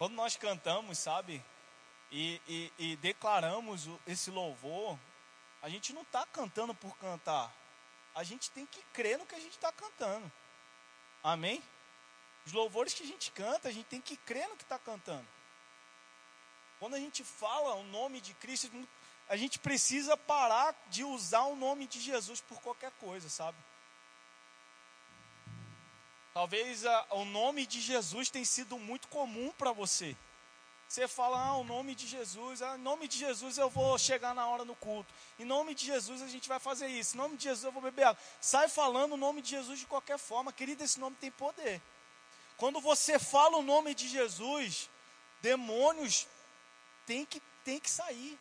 Quando nós cantamos, sabe, e, e, e declaramos esse louvor, a gente não está cantando por cantar. A gente tem que crer no que a gente está cantando. Amém? Os louvores que a gente canta, a gente tem que crer no que está cantando. Quando a gente fala o nome de Cristo, a gente precisa parar de usar o nome de Jesus por qualquer coisa, sabe? Talvez a, o nome de Jesus tenha sido muito comum para você. Você fala, ah, o nome de Jesus, ah, em nome de Jesus eu vou chegar na hora no culto. Em nome de Jesus a gente vai fazer isso. Em nome de Jesus eu vou beber água. Sai falando o nome de Jesus de qualquer forma. Querido, esse nome tem poder. Quando você fala o nome de Jesus, demônios têm que, têm que sair.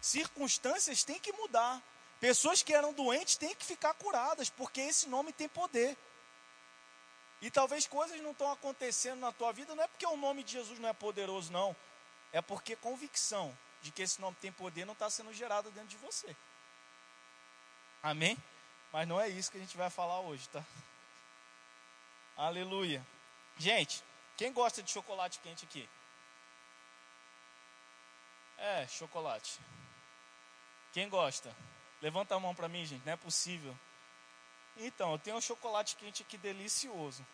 Circunstâncias têm que mudar. Pessoas que eram doentes têm que ficar curadas, porque esse nome tem poder. E talvez coisas não estão acontecendo na tua vida, não é porque o nome de Jesus não é poderoso, não. É porque convicção de que esse nome tem poder não está sendo gerada dentro de você. Amém? Mas não é isso que a gente vai falar hoje, tá? Aleluia. Gente, quem gosta de chocolate quente aqui? É, chocolate. Quem gosta? Levanta a mão para mim, gente, não é possível. Então, eu tenho um chocolate quente aqui delicioso.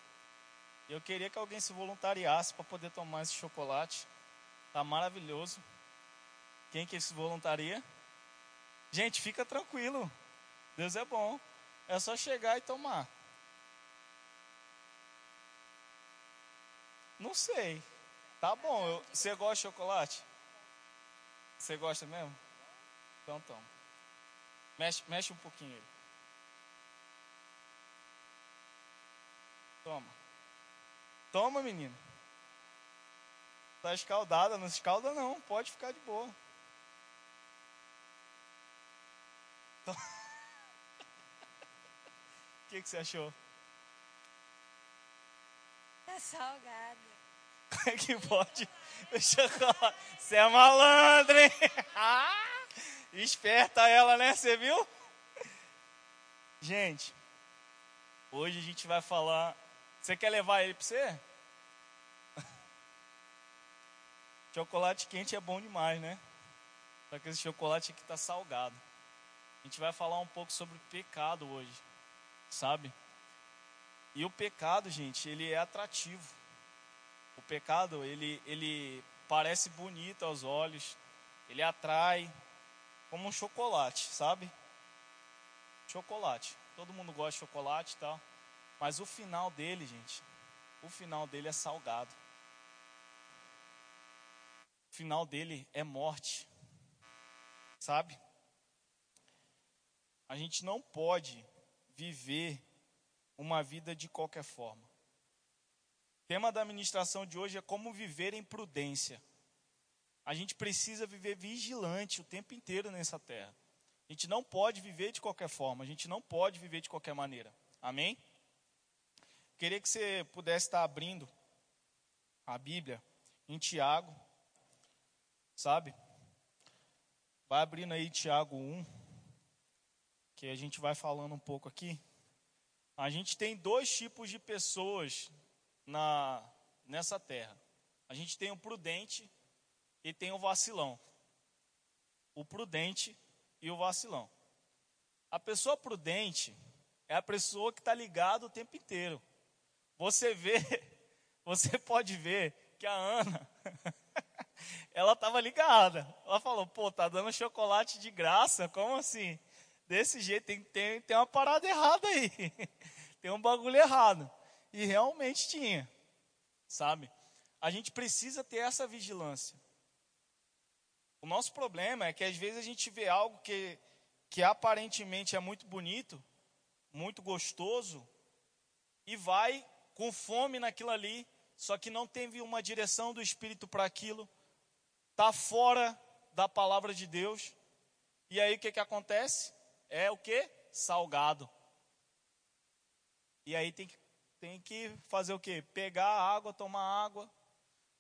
Eu queria que alguém se voluntariasse para poder tomar esse chocolate. Tá maravilhoso. Quem que se voluntaria? Gente, fica tranquilo. Deus é bom. É só chegar e tomar. Não sei. Tá bom. Eu, você gosta de chocolate? Você gosta mesmo? Então toma. Mexe, mexe um pouquinho ele. Toma. Toma, menino. Tá escaldada, não se escalda não, pode ficar de boa. O que, que você achou? Tá salgado. Como é que pode? Você é malandro, hein? Ah, esperta ela, né? Você viu? Gente, hoje a gente vai falar você quer levar ele para você? chocolate quente é bom demais, né? Só que esse chocolate aqui está salgado. A gente vai falar um pouco sobre pecado hoje, sabe? E o pecado, gente, ele é atrativo. O pecado, ele, ele parece bonito aos olhos, ele atrai, como um chocolate, sabe? Chocolate. Todo mundo gosta de chocolate e tal. Mas o final dele, gente, o final dele é salgado. O final dele é morte. Sabe? A gente não pode viver uma vida de qualquer forma. O tema da administração de hoje é como viver em prudência. A gente precisa viver vigilante o tempo inteiro nessa terra. A gente não pode viver de qualquer forma, a gente não pode viver de qualquer maneira. Amém? Queria que você pudesse estar abrindo a Bíblia em Tiago, sabe? Vai abrindo aí Tiago 1, que a gente vai falando um pouco aqui. A gente tem dois tipos de pessoas na nessa terra. A gente tem o prudente e tem o vacilão. O prudente e o vacilão. A pessoa prudente é a pessoa que está ligada o tempo inteiro. Você vê, você pode ver que a Ana, ela estava ligada. Ela falou, pô, tá dando chocolate de graça, como assim? Desse jeito, tem, tem, tem uma parada errada aí. tem um bagulho errado. E realmente tinha, sabe? A gente precisa ter essa vigilância. O nosso problema é que às vezes a gente vê algo que, que aparentemente é muito bonito, muito gostoso, e vai com fome naquilo ali, só que não teve uma direção do Espírito para aquilo, está fora da palavra de Deus. E aí o que, que acontece? É o que? Salgado. E aí tem que, tem que fazer o que? Pegar água, tomar água,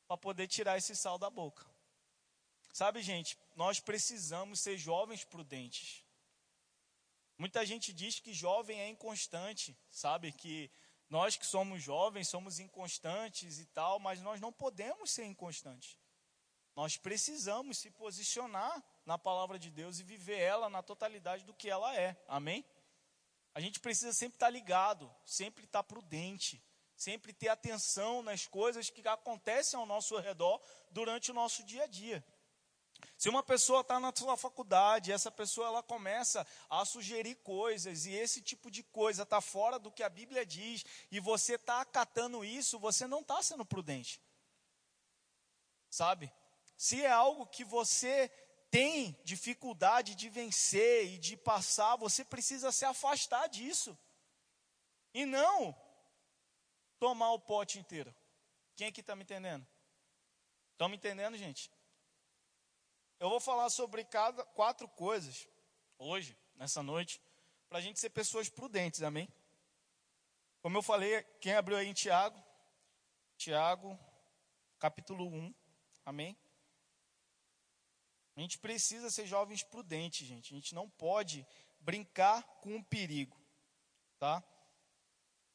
para poder tirar esse sal da boca. Sabe, gente, nós precisamos ser jovens prudentes. Muita gente diz que jovem é inconstante, sabe? Que Nós que somos jovens, somos inconstantes e tal, mas nós não podemos ser inconstantes. Nós precisamos se posicionar na palavra de Deus e viver ela na totalidade do que ela é. Amém? A gente precisa sempre estar ligado, sempre estar prudente, sempre ter atenção nas coisas que acontecem ao nosso redor durante o nosso dia a dia. Se uma pessoa está na sua faculdade, essa pessoa ela começa a sugerir coisas e esse tipo de coisa está fora do que a Bíblia diz e você está acatando isso, você não está sendo prudente, sabe? Se é algo que você tem dificuldade de vencer e de passar, você precisa se afastar disso e não tomar o pote inteiro. Quem aqui está me entendendo? Estão me entendendo, gente? Eu vou falar sobre cada quatro coisas hoje, nessa noite, para a gente ser pessoas prudentes, amém? Como eu falei, quem abriu aí em Tiago, Tiago, capítulo 1, amém? A gente precisa ser jovens prudentes, gente. A gente não pode brincar com o perigo, tá?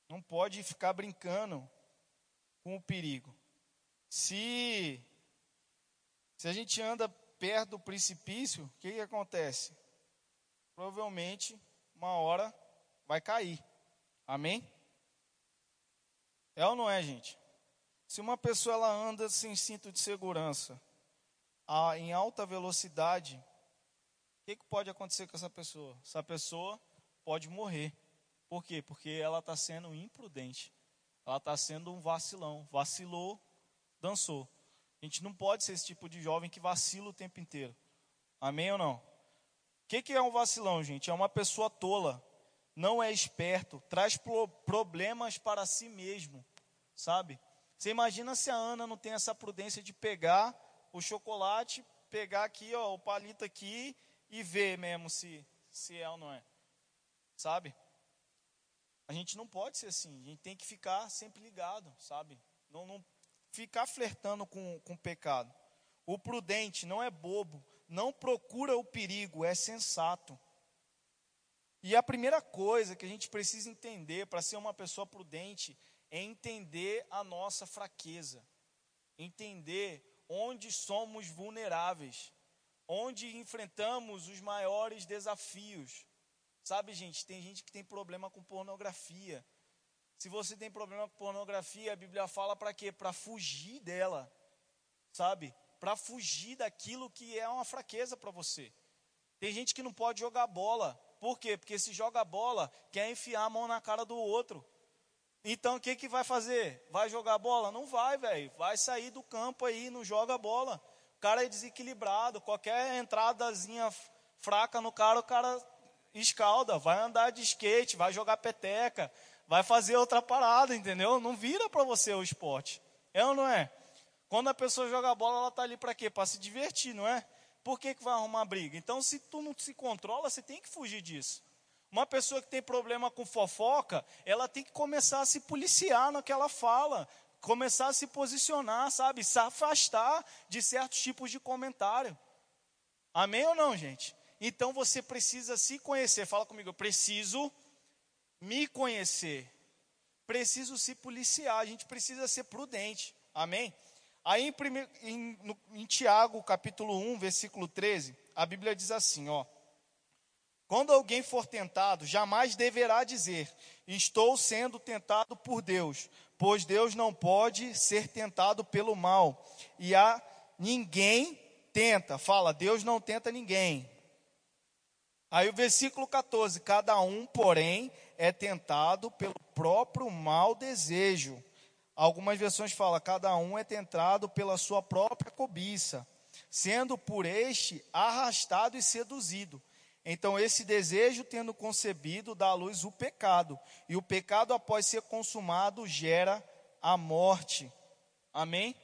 Não pode ficar brincando com o perigo. Se se a gente anda perto do precipício, o que, que acontece? Provavelmente, uma hora vai cair. Amém? É ou não é, gente? Se uma pessoa ela anda sem cinto de segurança, a, em alta velocidade, o que, que pode acontecer com essa pessoa? Essa pessoa pode morrer. Por quê? Porque ela está sendo imprudente. Ela está sendo um vacilão. Vacilou, dançou. A gente não pode ser esse tipo de jovem que vacila o tempo inteiro. Amém ou não? O que, que é um vacilão, gente? É uma pessoa tola, não é esperto, traz problemas para si mesmo, sabe? Você imagina se a Ana não tem essa prudência de pegar o chocolate, pegar aqui, ó, o palito aqui e ver mesmo se, se é ou não é, sabe? A gente não pode ser assim, a gente tem que ficar sempre ligado, sabe? Não, não ficar flertando com, com o pecado. O prudente não é bobo, não procura o perigo, é sensato. E a primeira coisa que a gente precisa entender para ser uma pessoa prudente é entender a nossa fraqueza, entender onde somos vulneráveis, onde enfrentamos os maiores desafios. Sabe, gente, tem gente que tem problema com pornografia, se você tem problema com pornografia, a Bíblia fala para quê? Para fugir dela, sabe? Para fugir daquilo que é uma fraqueza para você. Tem gente que não pode jogar bola. Por quê? Porque se joga bola, quer enfiar a mão na cara do outro. Então o que, que vai fazer? Vai jogar bola? Não vai, velho. Vai sair do campo aí, não joga bola. O cara é desequilibrado. Qualquer entradazinha fraca no cara, o cara escalda. Vai andar de skate, vai jogar peteca, vai fazer outra parada, entendeu? Não vira para você o esporte. É ou não é? Quando a pessoa joga bola, ela está ali para quê? Para se divertir, não é? Por que, que vai arrumar briga? Então, se tu não se controla, você tem que fugir disso. Uma pessoa que tem problema com fofoca, ela tem que começar a se policiar no que ela fala, começar a se posicionar, sabe? Se afastar de certos tipos de comentário. Amém ou não, gente? Então você precisa se conhecer. Fala comigo, eu preciso me conhecer. Preciso se policiar, a gente precisa ser prudente. Amém? Aí em, em, no, em Tiago, capítulo 1, versículo 13, a Bíblia diz assim, ó. Quando alguém for tentado, jamais deverá dizer: Estou sendo tentado por Deus, pois Deus não pode ser tentado pelo mal. E a ninguém tenta, fala, Deus não tenta ninguém. Aí o versículo 14: Cada um, porém, é tentado pelo próprio mau desejo. Algumas versões falam, cada um é tentado pela sua própria cobiça, sendo por este arrastado e seduzido. Então, esse desejo, tendo concebido, dá à luz o pecado. E o pecado, após ser consumado, gera a morte. Amém?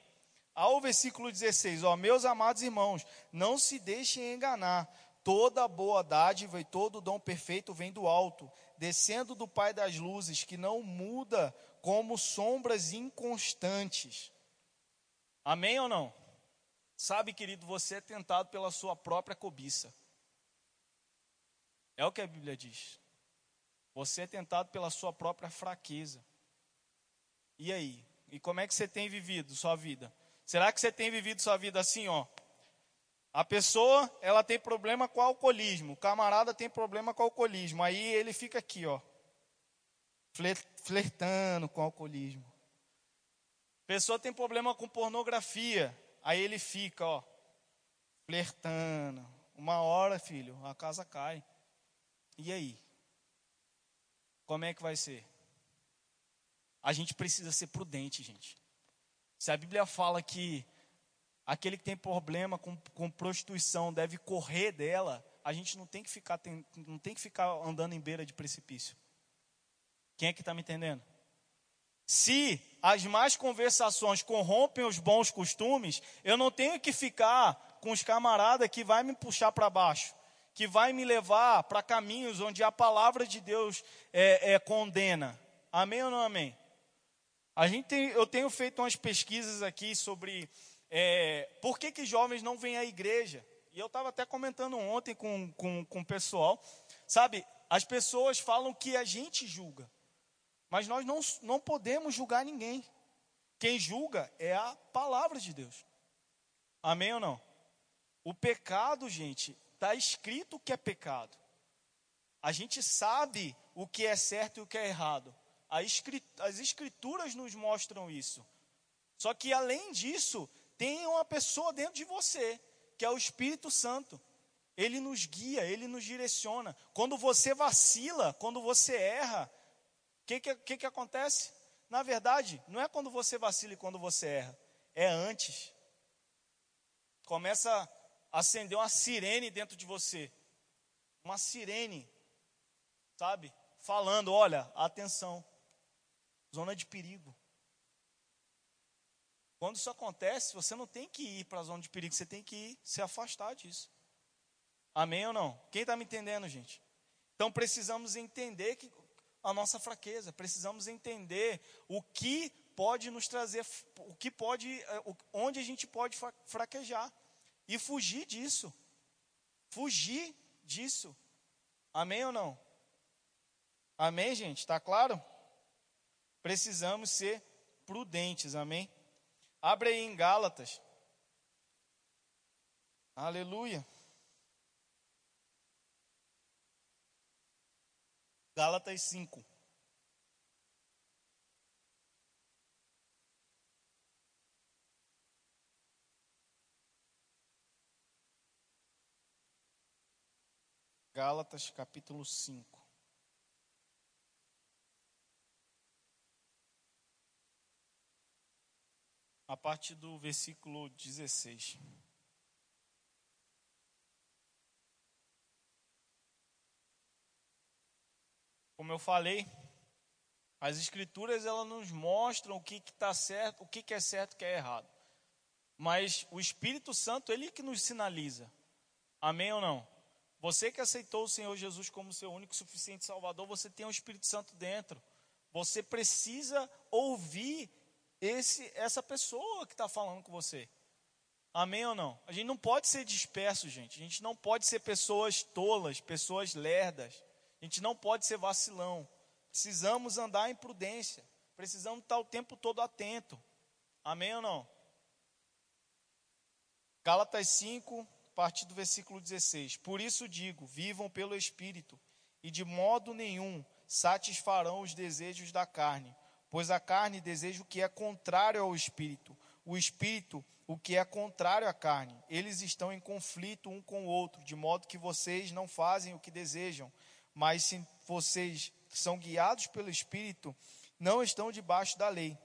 Ao versículo 16, ó, meus amados irmãos, não se deixem enganar. Toda boa dádiva e todo dom perfeito vem do alto, descendo do Pai das luzes, que não muda como sombras inconstantes. Amém ou não? Sabe, querido, você é tentado pela sua própria cobiça. É o que a Bíblia diz. Você é tentado pela sua própria fraqueza. E aí? E como é que você tem vivido sua vida? Será que você tem vivido sua vida assim, ó? A pessoa, ela tem problema com alcoolismo. O camarada tem problema com alcoolismo. Aí ele fica aqui, ó. Flertando com alcoolismo. A pessoa tem problema com pornografia. Aí ele fica, ó. Flertando. Uma hora, filho, a casa cai. E aí? Como é que vai ser? A gente precisa ser prudente, gente. Se a Bíblia fala que aquele que tem problema com, com prostituição deve correr dela, a gente não tem que ficar tem, não tem que ficar andando em beira de precipício. Quem é que está me entendendo? Se as más conversações corrompem os bons costumes, eu não tenho que ficar com os camaradas que vai me puxar para baixo, que vai me levar para caminhos onde a palavra de Deus é, é, condena. Amém ou não amém? A gente tem, eu tenho feito umas pesquisas aqui sobre é, por que, que jovens não vêm à igreja. E eu estava até comentando ontem com, com, com o pessoal. Sabe, as pessoas falam que a gente julga. Mas nós não, não podemos julgar ninguém. Quem julga é a palavra de Deus. Amém ou não? O pecado, gente, está escrito que é pecado. A gente sabe o que é certo e o que é errado. As escrituras nos mostram isso. Só que além disso, tem uma pessoa dentro de você, que é o Espírito Santo. Ele nos guia, ele nos direciona. Quando você vacila, quando você erra, o que, que, que, acontece? Na verdade, não é quando você vacila e quando você erra, é antes. Começa a acender uma sirene dentro de você. Uma sirene, sabe? Falando: olha, atenção, zona de perigo. Quando isso acontece, você não tem que ir para a zona de perigo, você tem que ir se afastar disso. Amém ou não? Quem está me entendendo, gente? Então precisamos entender que a nossa fraqueza, precisamos entender o que pode nos trazer, o que pode, eh, onde a gente pode fraquejar e fugir disso. Fugir disso. Amém ou não? Amém, gente? Está claro? precisamos ser prudentes, amém? Abre aí em Gálatas. Aleluia. Gálatas 5. Gálatas capítulo 5. A partir do versículo 16. Como eu falei, as escrituras elas nos mostram o que está certo, o que, que é certo e o que é errado. Mas o Espírito Santo, ele que nos sinaliza. Amém ou não? Você que aceitou o Senhor Jesus como seu único e suficiente Salvador, você tem o Espírito Santo dentro. Você precisa ouvir esse, essa pessoa que está falando com você. Amém ou não? A gente não pode ser disperso, gente. A gente não pode ser pessoas tolas, pessoas lerdas. A gente não pode ser vacilão. Precisamos andar em prudência. Precisamos estar o tempo todo atento. Amém ou não? Gálatas 5, a partir do versículo 16. Por isso digo: vivam pelo Espírito, e de modo nenhum satisfarão os desejos da carne Pois a carne deseja o que é contrário ao espírito, o espírito o que é contrário à carne. Eles estão em conflito um com o outro, de modo que vocês não fazem o que desejam. Mas se vocês são guiados pelo espírito, não estão debaixo da lei.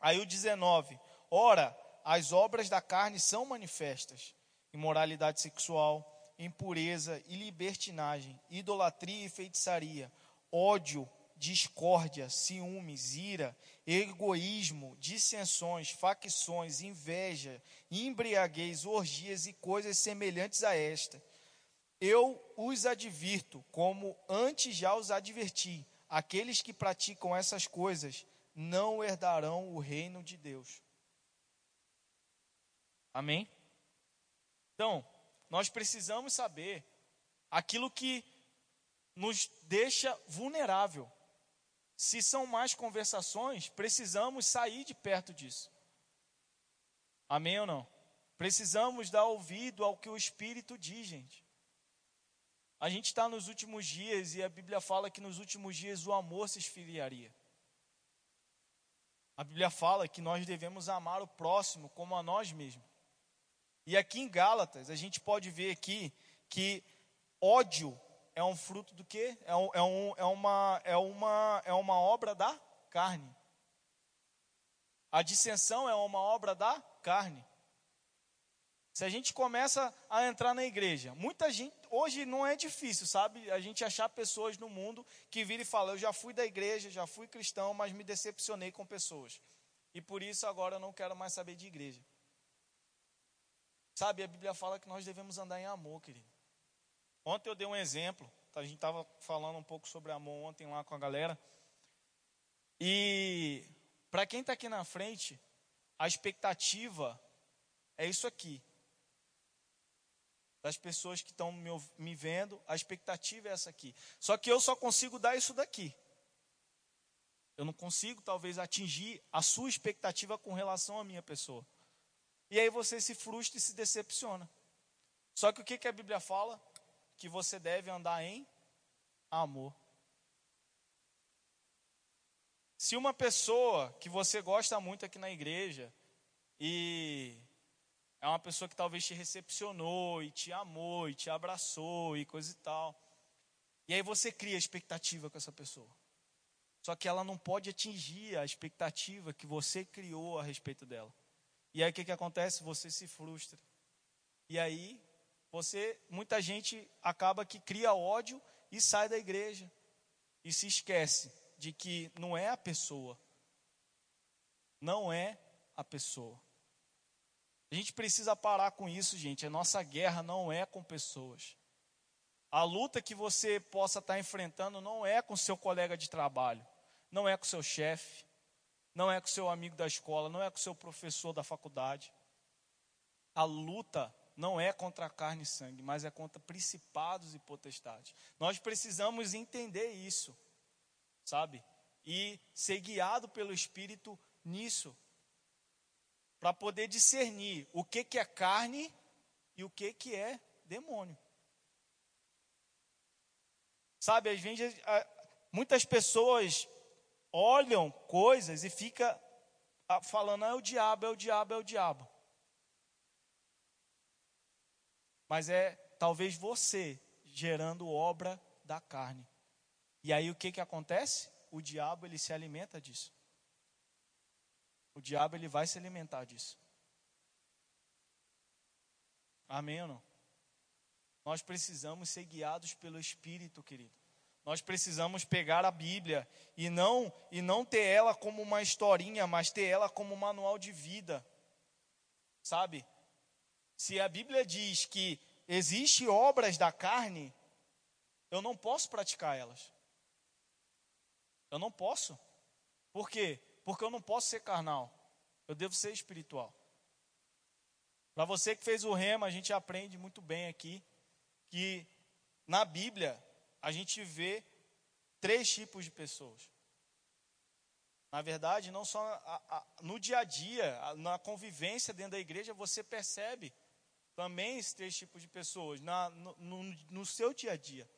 Aí o 19. Ora, as obras da carne são manifestas: imoralidade sexual, impureza e libertinagem, idolatria e feitiçaria, ódio, discórdia, ciúmes, ira, egoísmo, dissensões, facções, inveja, embriaguez, orgias e coisas semelhantes a esta. Eu os advirto, como antes já os adverti: aqueles que praticam essas coisas não herdarão o reino de Deus. Amém? Então, nós precisamos saber aquilo que nos deixa vulnerável Se são mais conversações, precisamos sair de perto disso. Amém ou não? Precisamos dar ouvido ao que o Espírito diz, gente. A gente está nos últimos dias e a Bíblia fala que nos últimos dias o amor se esfriaria. A Bíblia fala que nós devemos amar o próximo como a nós mesmos. E aqui em Gálatas, a gente pode ver aqui que ódio é um fruto do quê? É, um, é, um, é, uma, é, uma, é uma obra da carne. A dissensão é uma obra da carne. Se a gente começa a entrar na igreja, muita gente, hoje não é difícil, sabe? A gente achar pessoas no mundo que viram e falam: Eu já fui da igreja, já fui cristão, mas me decepcionei com pessoas. E por isso agora eu não quero mais saber de igreja. Sabe, a Bíblia fala que nós devemos andar em amor, querido. Ontem eu dei um exemplo, a gente estava falando um pouco sobre amor ontem lá com a galera. E para quem está aqui na frente, a expectativa é isso aqui das pessoas que estão me, me vendo, a expectativa é essa aqui. Só que eu só consigo dar isso daqui. Eu não consigo, talvez, atingir a sua expectativa com relação à minha pessoa. E aí você se frustra e se decepciona. Só que o que, que a Bíblia fala? Que você deve andar em amor. Se uma pessoa que você gosta muito aqui na igreja e é uma pessoa que talvez te recepcionou e te amou e te abraçou e coisa e tal. E aí você cria expectativa com essa pessoa. Só que ela não pode atingir a expectativa que você criou a respeito dela. E aí o que, que acontece? Você se frustra. E aí você, muita gente acaba que cria ódio e sai da igreja. E se esquece de que não é a pessoa. Não é a pessoa. A gente precisa parar com isso, gente. A nossa guerra não é com pessoas. A luta que você possa estar enfrentando não é com seu colega de trabalho, não é com seu chefe, não é com seu amigo da escola, não é com seu professor da faculdade. A luta não é contra carne e sangue, mas é contra principados e potestades. Nós precisamos entender isso, sabe? E ser guiado pelo Espírito nisso para poder discernir o que, que é carne e o que, que é demônio. Sabe, às vezes muitas pessoas olham coisas e fica falando, ah, é o diabo, é o diabo, é o diabo. Mas é talvez você gerando obra da carne. E aí o que, que acontece? O diabo ele se alimenta disso. O diabo ele vai se alimentar disso. Amém ou não? Nós precisamos ser guiados pelo Espírito, querido. Nós precisamos pegar a Bíblia e não e não ter ela como uma historinha, mas ter ela como um manual de vida. Sabe? Se a Bíblia diz que existe obras da carne, eu não posso praticar elas. Eu não posso. Por quê? Porque eu não posso ser carnal. Eu devo ser espiritual. Para você que fez o rema, a gente aprende muito bem aqui que na Bíblia a gente vê três tipos de pessoas. Na verdade, não só no dia a dia, na convivência dentro da igreja, você percebe também esses três tipos de pessoas na, no, no, no seu dia a dia.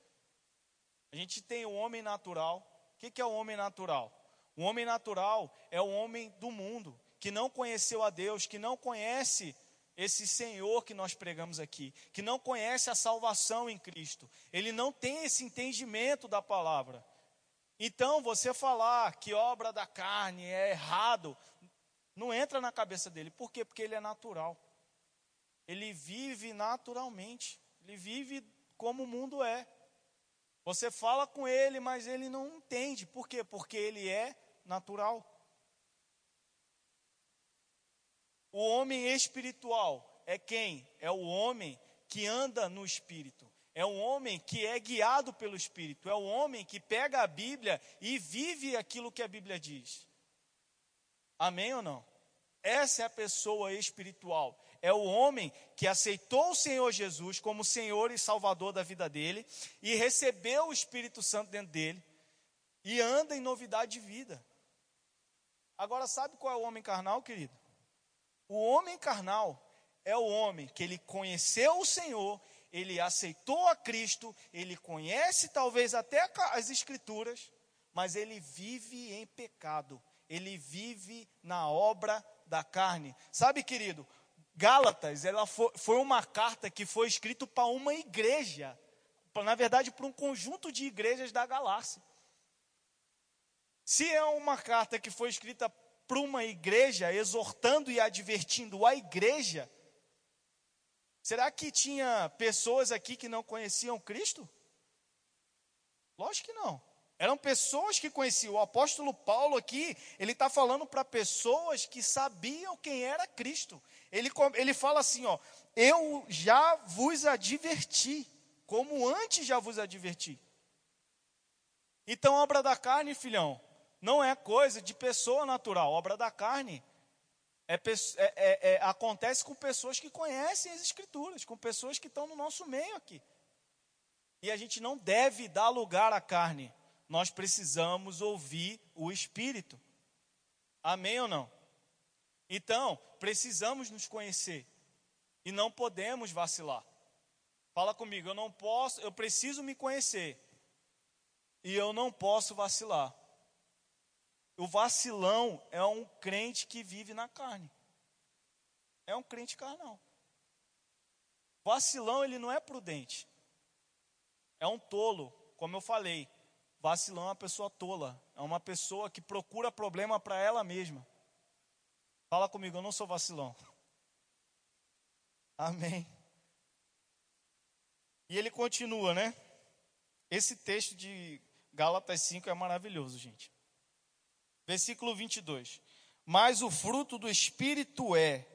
A gente tem o homem natural. O que, que é o homem natural? O homem natural é o homem do mundo, que não conheceu a Deus, que não conhece esse Senhor que nós pregamos aqui, que não conhece a salvação em Cristo. Ele não tem esse entendimento da palavra. Então, você falar que obra da carne é errado, não entra na cabeça dele. Por quê? Porque ele é natural. Ele vive naturalmente. Ele vive como o mundo é. Você fala com ele, mas ele não entende. Por quê? Porque ele é natural. O homem espiritual é quem? É o homem que anda no espírito. É um homem que é guiado pelo espírito. É o homem que pega a Bíblia e vive aquilo que a Bíblia diz. Amém ou não? Essa é a pessoa espiritual. É o homem que aceitou o Senhor Jesus como Senhor e Salvador da vida dele e recebeu o Espírito Santo dentro dele e anda em novidade de vida. Agora, sabe qual é o homem carnal, querido? O homem carnal é o homem que ele conheceu o Senhor, ele aceitou a Cristo, ele conhece talvez até as Escrituras, mas ele vive em pecado, ele vive na obra da carne. Sabe, querido, Gálatas, ela foi, foi uma carta que foi escrita para uma igreja, na verdade, para um conjunto de igrejas da Galácia. Se é uma carta que foi escrita para uma igreja, exortando e advertindo a igreja, será que tinha pessoas aqui que não conheciam Cristo? Lógico que não. Eram pessoas que conheciam. O apóstolo Paulo aqui, ele está falando para pessoas que sabiam quem era Cristo. Ele, ele fala assim: ó, eu já vos adverti, como antes já vos adverti. Então, obra da carne, filhão, não é coisa de pessoa natural. Obra da carne é, é, é, é, acontece com pessoas que conhecem as Escrituras, com pessoas que estão no nosso meio aqui. E a gente não deve dar lugar à carne nós precisamos ouvir o Espírito. Amém ou não? Então, precisamos nos conhecer e não podemos vacilar. Fala comigo, eu não posso, eu preciso me conhecer e eu não posso vacilar. O vacilão é um crente que vive na carne. É um crente carnal. Vacilão, ele não é prudente. É um tolo, como eu falei. Vacilão é uma pessoa tola, é uma pessoa que procura problema para ela mesma. Fala comigo, eu não sou vacilão. Amém. E ele continua, né? Esse texto de Gálatas 5 é maravilhoso, gente. Versículo 22. Mas o fruto do Espírito é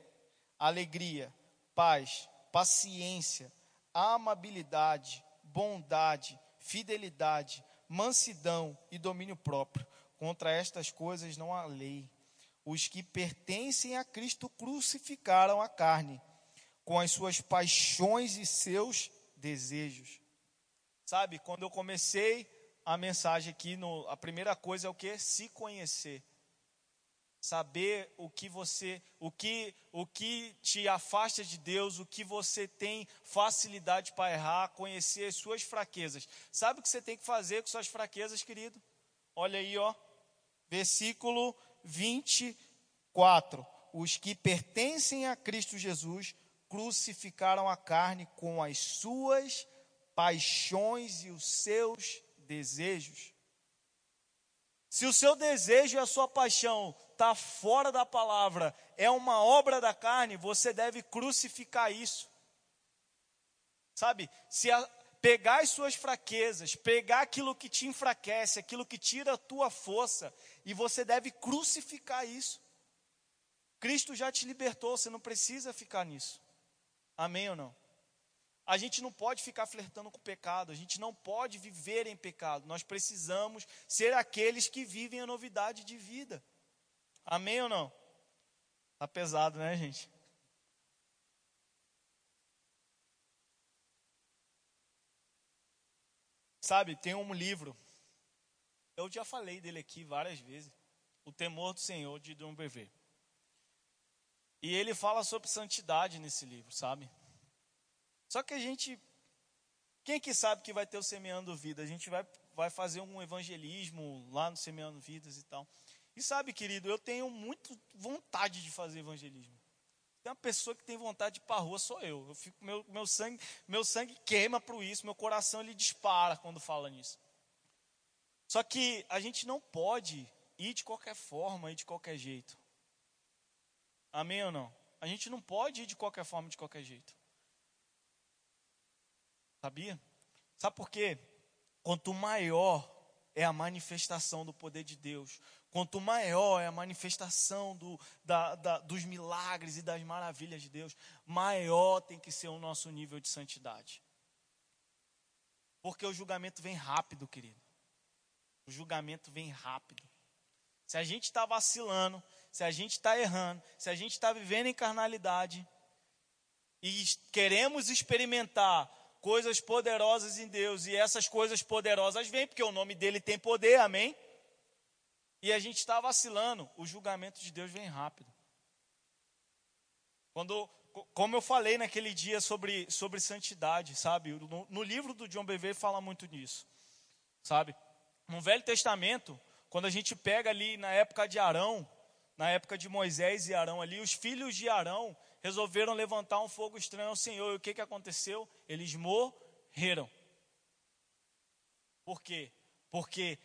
alegria, paz, paciência, amabilidade, bondade, fidelidade, mansidão e domínio próprio. Contra estas coisas não há lei. Os que pertencem a Cristo crucificaram a carne com as suas paixões e seus desejos. Sabe, quando eu comecei a mensagem aqui, no, a primeira coisa é o que? Se conhecer saber o que você, o que, o que te afasta de Deus, o que você tem facilidade para errar, conhecer as suas fraquezas. Sabe o que você tem que fazer com suas fraquezas, querido? Olha aí, ó, versículo 24. Os que pertencem a Cristo Jesus crucificaram a carne com as suas paixões e os seus desejos. Se o seu desejo e a sua paixão está fora da palavra, é uma obra da carne, você deve crucificar isso. Sabe, se a, pegar as suas fraquezas, pegar aquilo que te enfraquece, aquilo que tira a tua força, e você deve crucificar isso. Cristo já te libertou, você não precisa ficar nisso. Amém ou não? A gente não pode ficar flertando com o pecado, a gente não pode viver em pecado. Nós precisamos ser aqueles que vivem a novidade de vida. Amém ou não? Tá pesado, né, gente? Sabe, tem um livro, eu já falei dele aqui várias vezes, O Temor do Senhor, de Dom Bever. E ele fala sobre santidade nesse livro, sabe? Só que a gente, quem que sabe que vai ter o Semeando Vida? A gente vai, vai fazer um evangelismo lá no Semeando Vidas e tal. E sabe, querido, eu tenho muito vontade de fazer evangelismo. Tem uma pessoa que tem vontade de ir para rua, sou eu. eu fico, meu, meu, sangue, meu sangue queima para isso, meu coração ele dispara quando fala nisso. Só que a gente não pode ir de qualquer forma, ir de qualquer jeito. Amém ou não? A gente não pode ir de qualquer forma, de qualquer jeito. Sabia? Sabe por quê? Quanto maior é a manifestação do poder de Deus, Quanto maior é a manifestação do, da, da, dos milagres e das maravilhas de Deus, maior tem que ser o nosso nível de santidade. Porque o julgamento vem rápido, querido. O julgamento vem rápido. Se a gente está vacilando, se a gente está errando, se a gente está vivendo em carnalidade e queremos experimentar coisas poderosas em Deus, e essas coisas poderosas vêm, porque o nome dele tem poder, amém? E a gente está vacilando, o julgamento de Deus vem rápido. Quando, como eu falei naquele dia sobre, sobre santidade, sabe? No, no livro do John Bevere fala muito nisso, sabe? No Velho Testamento, quando a gente pega ali na época de Arão, na época de Moisés e Arão ali, os filhos de Arão resolveram levantar um fogo estranho ao Senhor. E o que, que aconteceu? Eles morreram. Por quê? Porque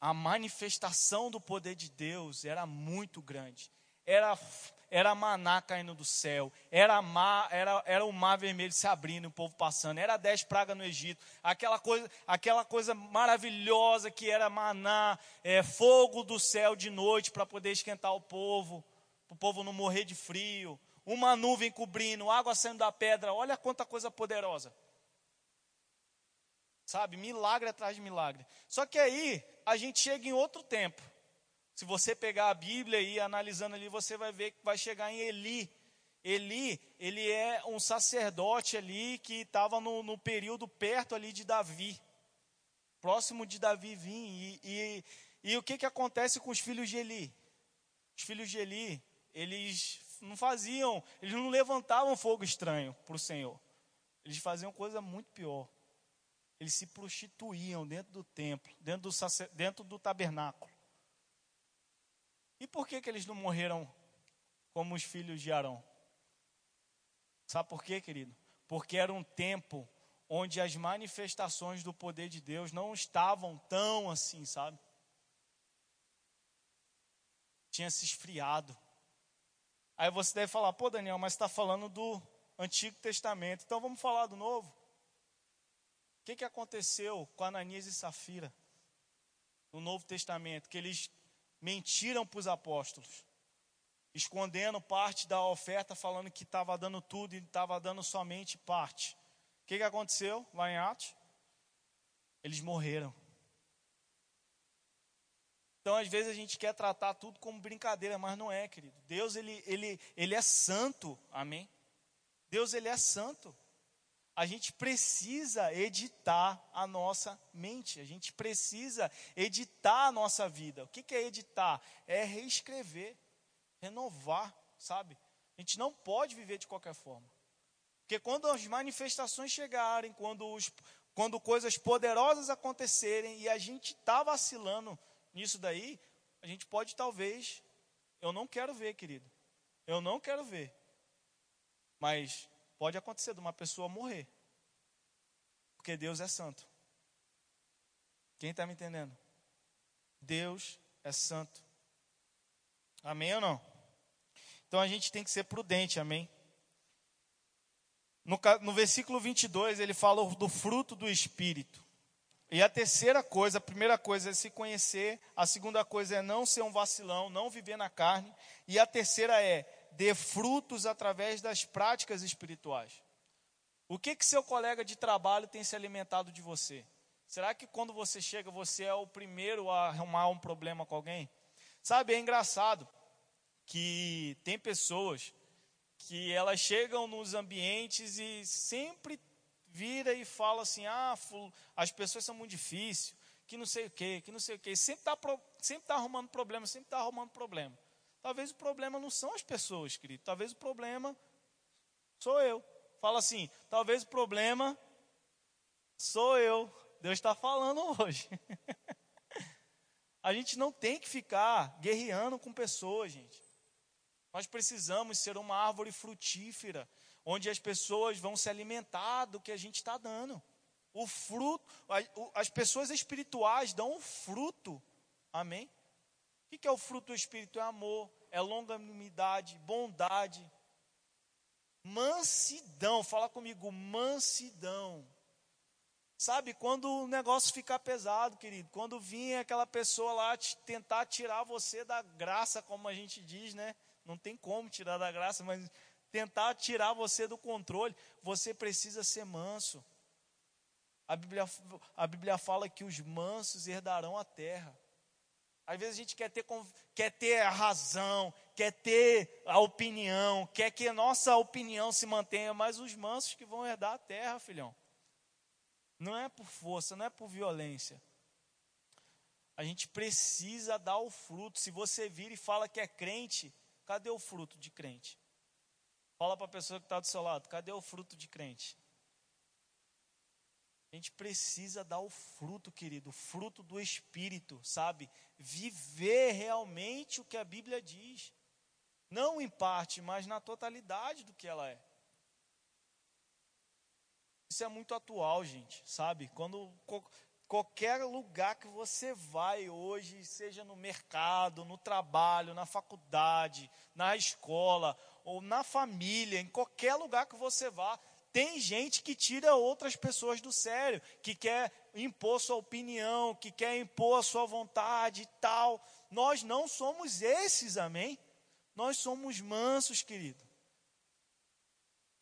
a manifestação do poder de Deus era muito grande. Era, era maná caindo do céu, era, mar, era, era o mar vermelho se abrindo, o povo passando, era dez pragas no Egito, aquela coisa, aquela coisa maravilhosa que era maná, é, fogo do céu de noite para poder esquentar o povo, para o povo não morrer de frio, uma nuvem cobrindo, água saindo da pedra, olha quanta coisa poderosa. Sabe, milagre atrás de milagre. Só que aí a gente chega em outro tempo. Se você pegar a Bíblia e ir analisando ali, você vai ver que vai chegar em Eli. Eli, ele é um sacerdote ali que estava no, no, período perto ali de Davi, próximo de Davi vir. E, e, e o que, que acontece com os filhos de Eli? Os filhos de Eli, eles não faziam, eles não levantavam fogo estranho para o Senhor. Eles faziam coisa muito pior. Eles se prostituíam dentro do templo, dentro do, dentro do tabernáculo. E por que, que eles não morreram como os filhos de Arão? Sabe por quê, querido? Porque era um tempo onde as manifestações do poder de Deus não estavam tão assim, sabe? Tinha se esfriado. Aí você deve falar, pô, Daniel, mas está falando do Antigo Testamento, então vamos falar do Novo. O que, que aconteceu com Ananias e Safira no Novo Testamento? Que eles mentiram para os apóstolos, escondendo parte da oferta, falando que estava dando tudo e estava dando somente parte. O que, que aconteceu lá em Atos? Eles morreram. Então, às vezes, a gente quer tratar tudo como brincadeira, mas não é, querido. Deus, ele, ele, ele é santo, amém? Deus, ele é santo. A gente precisa editar a nossa mente, a gente precisa editar a nossa vida. O que, que é editar? É reescrever, renovar, sabe? A gente não pode viver de qualquer forma. Porque quando as manifestações chegarem, quando, os, quando coisas poderosas acontecerem e a gente está vacilando nisso daí, a gente pode talvez, eu não quero ver, querido. Eu não quero ver. Mas pode acontecer de uma pessoa morrer. Porque Deus é santo. Quem está me entendendo? Deus é santo. Amém ou não? Então a gente tem que ser prudente, amém? No, no versículo 22, ele fala do fruto do Espírito. E a terceira coisa, a primeira coisa é se conhecer, a segunda coisa é não ser um vacilão, não viver na carne, e a terceira é dê frutos através das práticas espirituais. O que que seu colega de trabalho tem se alimentado de você? Será que quando você chega, você é o primeiro a arrumar um problema com alguém? Sabe, é engraçado que tem pessoas que elas chegam nos ambientes e sempre vira e fala assim: ah, as pessoas são muito difíceis, que não sei o que, que não sei o que. Sempre está sempre tá arrumando problema, sempre está arrumando problema. Talvez o problema não são as pessoas, querido. Talvez o problema sou eu. Fala assim: talvez o problema sou eu. Deus está falando hoje. A gente não tem que ficar guerreando com pessoas, gente. Nós precisamos ser uma árvore frutífera onde as pessoas vão se alimentar do que a gente está dando. O fruto, as pessoas espirituais dão o fruto. Amém? O que é o fruto do Espírito? É amor, é longanimidade, bondade, mansidão. Fala comigo, mansidão. Sabe, quando o negócio ficar pesado, querido, quando vir aquela pessoa lá te, tentar tirar você da graça, como a gente diz, né? Não tem como tirar da graça, mas tentar tirar você do controle, você precisa ser manso. A Bíblia, a Bíblia fala que os mansos herdarão a terra. Às vezes a gente quer ter, quer ter a razão, quer ter a opinião, quer que a nossa opinião se mantenha, mas os mansos que vão herdar a terra, filhão. Não é por força, não é por violência. A gente precisa dar o fruto. Se você vira e fala que é crente, cadê o fruto de crente? Fala para a pessoa que está do seu lado, cadê o fruto de crente? A gente precisa dar o fruto, querido, o fruto do Espírito, sabe? Viver realmente o que a Bíblia diz. Não em parte, mas na totalidade do que ela é. Isso é muito atual, gente, sabe? Quando qualquer lugar que você vai hoje, seja no mercado, no trabalho, na faculdade, na escola ou na família, em qualquer lugar que você vá, tem gente que tira outras pessoas do sério, que quer impor sua opinião, que quer impor a sua vontade e tal. Nós não somos esses, amém? Nós somos mansos, querido.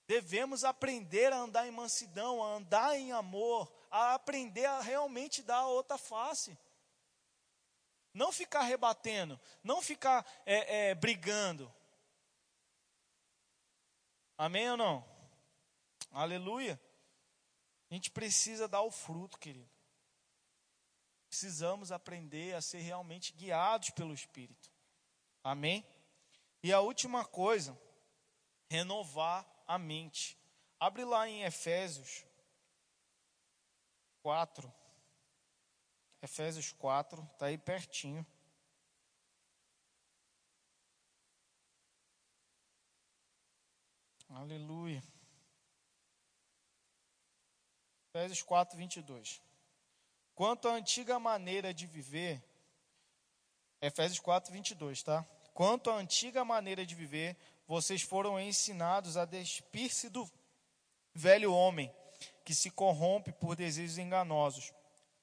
Devemos aprender a andar em mansidão, a andar em amor, a aprender a realmente dar a outra face. Não ficar rebatendo, não ficar é, é, brigando. Amém ou não? Aleluia. A gente precisa dar o fruto, querido. Precisamos aprender a ser realmente guiados pelo Espírito. Amém? E a última coisa, renovar a mente. Abre lá em Efésios 4. Efésios 4, está aí pertinho. Aleluia. Efésios 4, 22. Quanto à antiga maneira de viver, Efésios 4, 22, tá? Quanto à antiga maneira de viver, vocês foram ensinados a despir-se do velho homem, que se corrompe por desejos enganosos,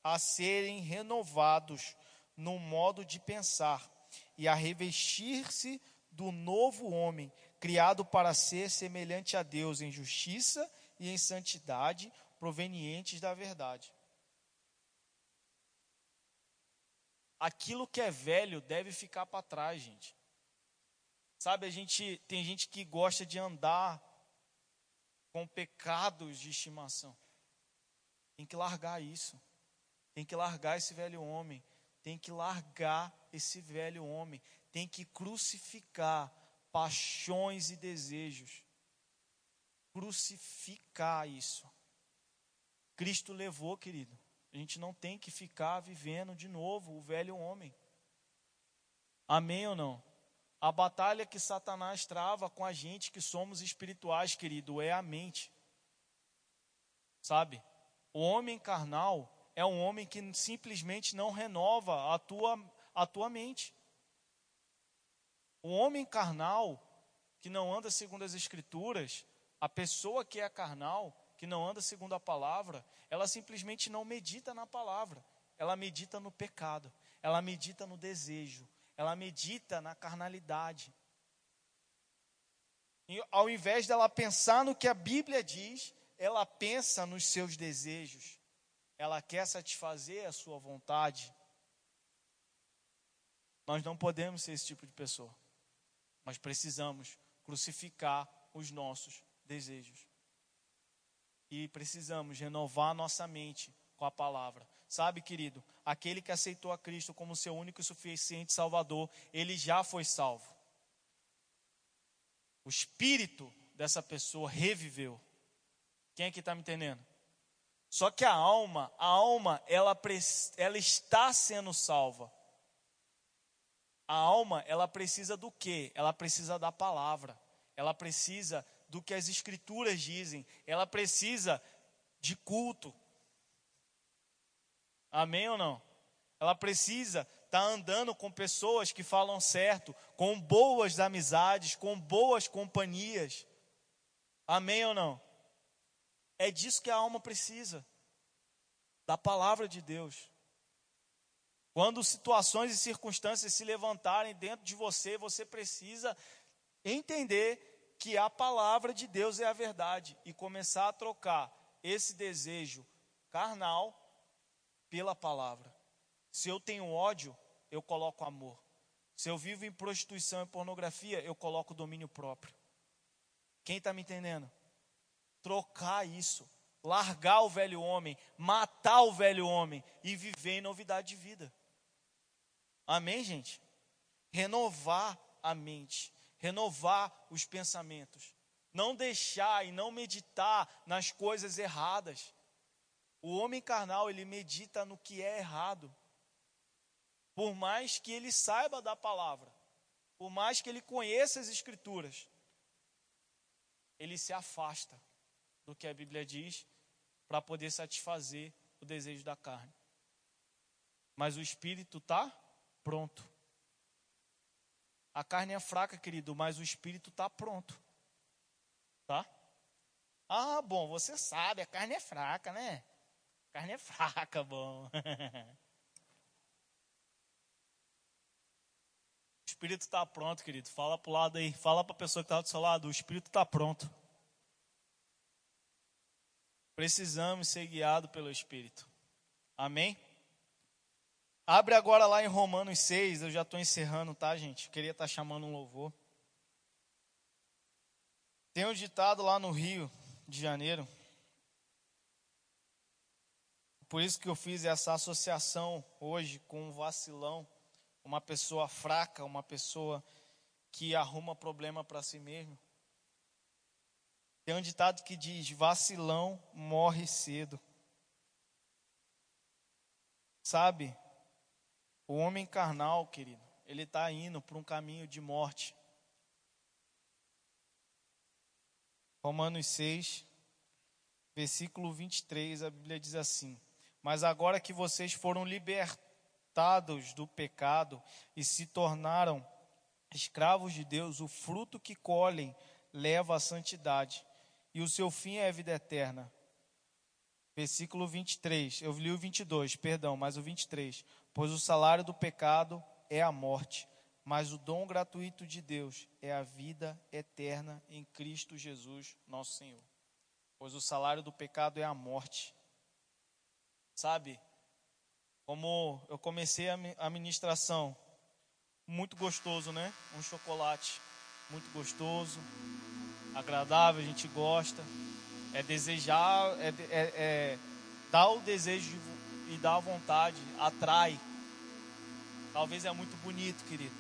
a serem renovados no modo de pensar e a revestir-se do novo homem, criado para ser semelhante a Deus em justiça e em santidade, provenientes da verdade. Aquilo que é velho deve ficar para trás, gente. Sabe, a gente tem gente que gosta de andar com pecados de estimação. Tem que largar isso. Tem que largar esse velho homem. Tem que largar esse velho homem. Tem que crucificar paixões e desejos. Crucificar isso. Cristo levou, querido. A gente não tem que ficar vivendo de novo o velho homem. Amém ou não? A batalha que Satanás trava com a gente que somos espirituais, querido, é a mente. Sabe? O homem carnal é um homem que simplesmente não renova a tua, a tua mente. O homem carnal, que não anda segundo as escrituras, a pessoa que é carnal, que não anda segundo a palavra, ela simplesmente não medita na palavra, ela medita no pecado, ela medita no desejo, ela medita na carnalidade. E ao invés dela pensar no que a Bíblia diz, ela pensa nos seus desejos. Ela quer satisfazer a sua vontade. Nós não podemos ser esse tipo de pessoa. Mas precisamos crucificar os nossos desejos. E precisamos renovar nossa mente com a palavra. Sabe, querido, aquele que aceitou a Cristo como seu único e suficiente Salvador, ele já foi salvo. O espírito dessa pessoa reviveu. Quem é que está me entendendo? Só que a alma, a alma, ela, ela está sendo salva. A alma, ela precisa do quê? Ela precisa da palavra. Ela precisa do que as escrituras dizem. Ela precisa de culto. Amém ou não? Ela precisa tá andando com pessoas que falam certo, com boas amizades, com boas companhias. Amém ou não? É disso que a alma precisa da palavra de Deus. Quando situações e circunstâncias se levantarem dentro de você, você precisa entender que a palavra de Deus é a verdade e começar a trocar esse desejo carnal pela palavra. Se eu tenho ódio, eu coloco amor. Se eu vivo em prostituição e pornografia, eu coloco domínio próprio. Quem está me entendendo? Trocar isso largar o velho homem, matar o velho homem e viver em novidade de vida. Amém, gente? Renovar a mente, renovar os pensamentos, não deixar e não meditar nas coisas erradas. O homem carnal, ele medita no que é errado. Por mais que ele saiba da palavra, por mais que ele conheça as escrituras, ele se afasta do que a Bíblia diz para poder satisfazer o desejo da carne. Mas o espírito está pronto. A carne é fraca, querido, mas o espírito está pronto. Tá? Ah, bom, você sabe, a carne é fraca, né? A carne é fraca, bom. o espírito está pronto, querido. Fala para o lado aí, fala para a pessoa que está do seu lado, o espírito está pronto. Precisamos ser guiados pelo Espírito. Amém? Abre agora lá em Romanos 6, eu já estou encerrando, tá, gente? Eu queria estar tá chamando um louvor. Tem um ditado lá no Rio de Janeiro. Por isso que eu fiz essa associação hoje com um vacilão, uma pessoa fraca, uma pessoa que arruma problema para si mesmo. Tem um ditado que diz: vacilão morre cedo. Sabe, o homem carnal, querido, ele está indo para um caminho de morte. Romanos 6, versículo 23, a Bíblia diz assim: Mas agora que vocês foram libertados do pecado e se tornaram escravos de Deus, o fruto que colhem leva à santidade, e o seu fim é a vida eterna. Versículo 23, eu li o 22, perdão, mas o 23. Pois o salário do pecado é a morte, mas o dom gratuito de Deus é a vida eterna em Cristo Jesus, nosso Senhor. Pois o salário do pecado é a morte. Sabe, como eu comecei a ministração, muito gostoso, né? Um chocolate muito gostoso, agradável, a gente gosta. É desejar, é, é, é dar o desejo de e dá vontade, atrai. Talvez é muito bonito, querido.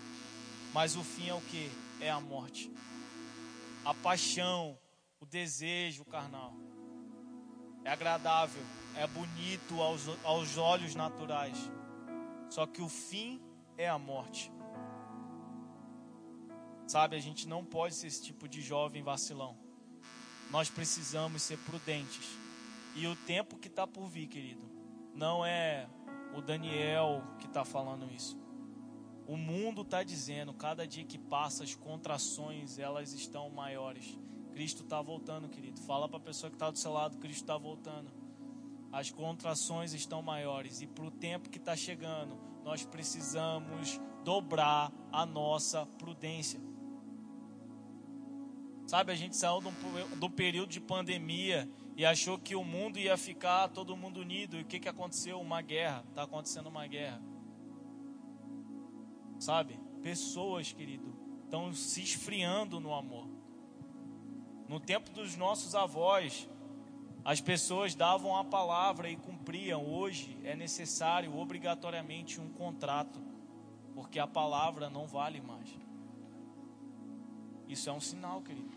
Mas o fim é o que? É a morte. A paixão, o desejo carnal. É agradável, é bonito aos, aos olhos naturais. Só que o fim é a morte. Sabe, a gente não pode ser esse tipo de jovem vacilão. Nós precisamos ser prudentes. E o tempo que está por vir, querido, não é o Daniel que está falando isso. O mundo está dizendo, cada dia que passa, as contrações elas estão maiores. Cristo está voltando, querido. Fala para a pessoa que está do seu lado, Cristo está voltando. As contrações estão maiores e para o tempo que está chegando, nós precisamos dobrar a nossa prudência. Sabe, a gente saiu do, do período de pandemia e achou que o mundo ia ficar todo mundo unido. E o que, que aconteceu? Uma guerra. Está acontecendo uma guerra. Sabe? Pessoas, querido, estão se esfriando no amor. No tempo dos nossos avós, as pessoas davam a palavra e cumpriam. Hoje é necessário obrigatoriamente um contrato, porque a palavra não vale mais. Isso é um sinal, querido.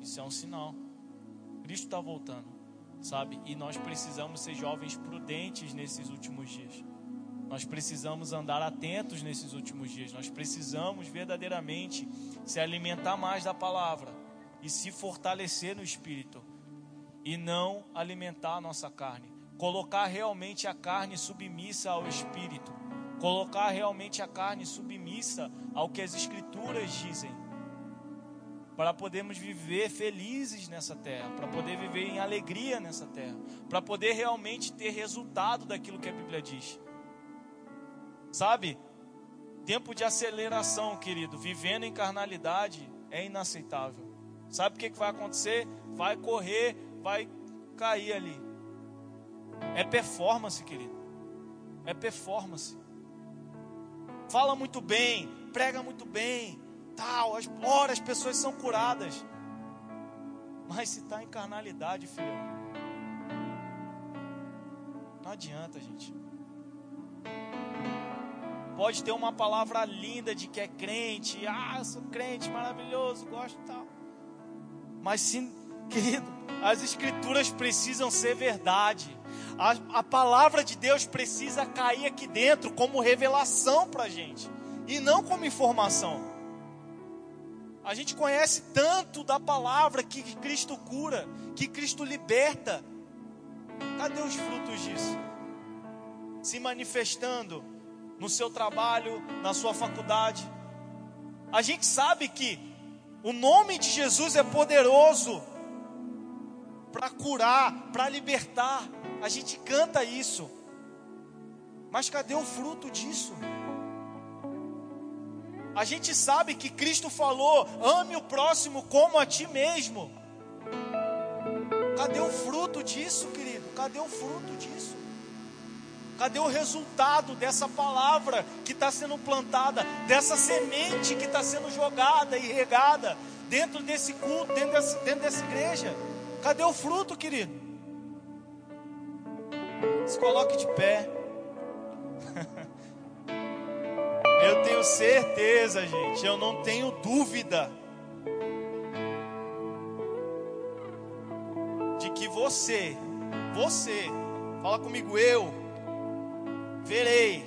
Isso é um sinal. Cristo está voltando, sabe? E nós precisamos ser jovens prudentes nesses últimos dias. Nós precisamos andar atentos nesses últimos dias. Nós precisamos verdadeiramente se alimentar mais da palavra e se fortalecer no espírito e não alimentar a nossa carne. Colocar realmente a carne submissa ao espírito. Colocar realmente a carne submissa ao que as escrituras dizem para podermos viver felizes nessa terra, para poder viver em alegria nessa terra, para poder realmente ter resultado daquilo que a Bíblia diz. Sabe? Tempo de aceleração, querido, vivendo em carnalidade é inaceitável. Sabe o que, vai acontecer? Vai correr, vai cair ali. É performance, querido. É performance. Fala muito bem, prega muito bem, tal, as, ora, as pessoas são curadas. Mas se está em carnalidade, filho, adianta, gente. Pode ter uma palavra linda de que é crente, ah, sou crente, maravilhoso, gosto tal. Mas sim, querido, as escrituras precisam ser verdade. A, a palavra de Deus precisa cair aqui dentro como revelação para gente e não como informação. A gente conhece tanto da palavra que Cristo cura, que Cristo liberta. Cadê os frutos disso? Se manifestando no seu trabalho, na sua faculdade. A gente sabe que o nome de Jesus é poderoso para curar, para libertar. A gente canta isso. Mas cadê o fruto disso? A gente sabe que Cristo falou: ame o próximo como a ti mesmo. Cadê o fruto disso, querido? Cadê o fruto disso? Cadê o resultado dessa palavra que está sendo plantada, dessa semente que está sendo jogada e regada dentro desse culto, dentro dessa, dentro dessa igreja? Cadê o fruto, querido? Se coloque de pé. Eu tenho certeza, gente, eu não tenho dúvida de que você, você, fala comigo, eu verei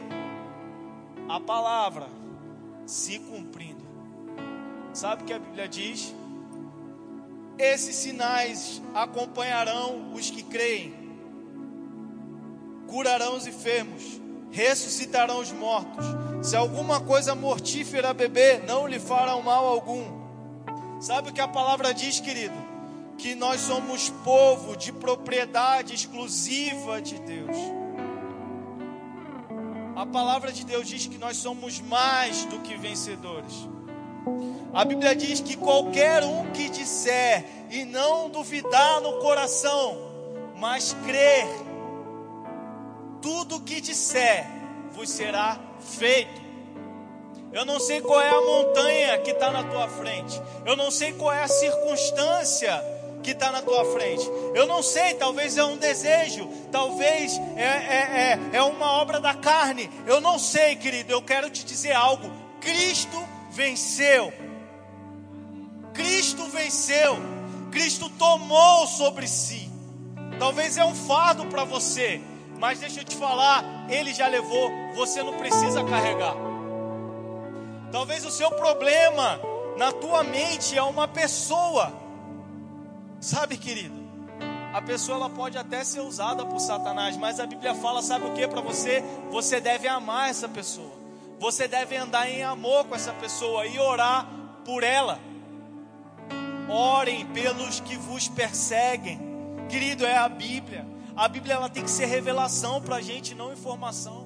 a palavra se cumprindo. Sabe o que a Bíblia diz? Esses sinais acompanharão os que creem, curarão os enfermos, ressuscitarão os mortos. Se alguma coisa mortífera beber, não lhe fará mal algum. Sabe o que a palavra diz, querido? Que nós somos povo de propriedade exclusiva de Deus. A palavra de Deus diz que nós somos mais do que vencedores. A Bíblia diz que qualquer um que disser e não duvidar no coração, mas crer, tudo que disser vos será feito. Eu não sei qual é a montanha que está na tua frente, eu não sei qual é a circunstância que está na tua frente. Eu não sei, talvez é um desejo, talvez é, é, é, é uma obra da carne. Eu não sei, querido. Eu quero te dizer algo: Cristo venceu. Cristo venceu. Cristo tomou sobre si. Talvez é um fardo para você, mas deixa eu te falar, Ele já levou. Você não precisa carregar. Talvez o seu problema na tua mente é uma pessoa Sabe, querido? A pessoa ela pode até ser usada por Satanás, mas a Bíblia fala, sabe o que para você? Você deve amar essa pessoa. Você deve andar em amor com essa pessoa e orar por ela. Orem pelos que vos perseguem. Querido, é a Bíblia. A Bíblia ela tem que ser revelação para a gente, não informação.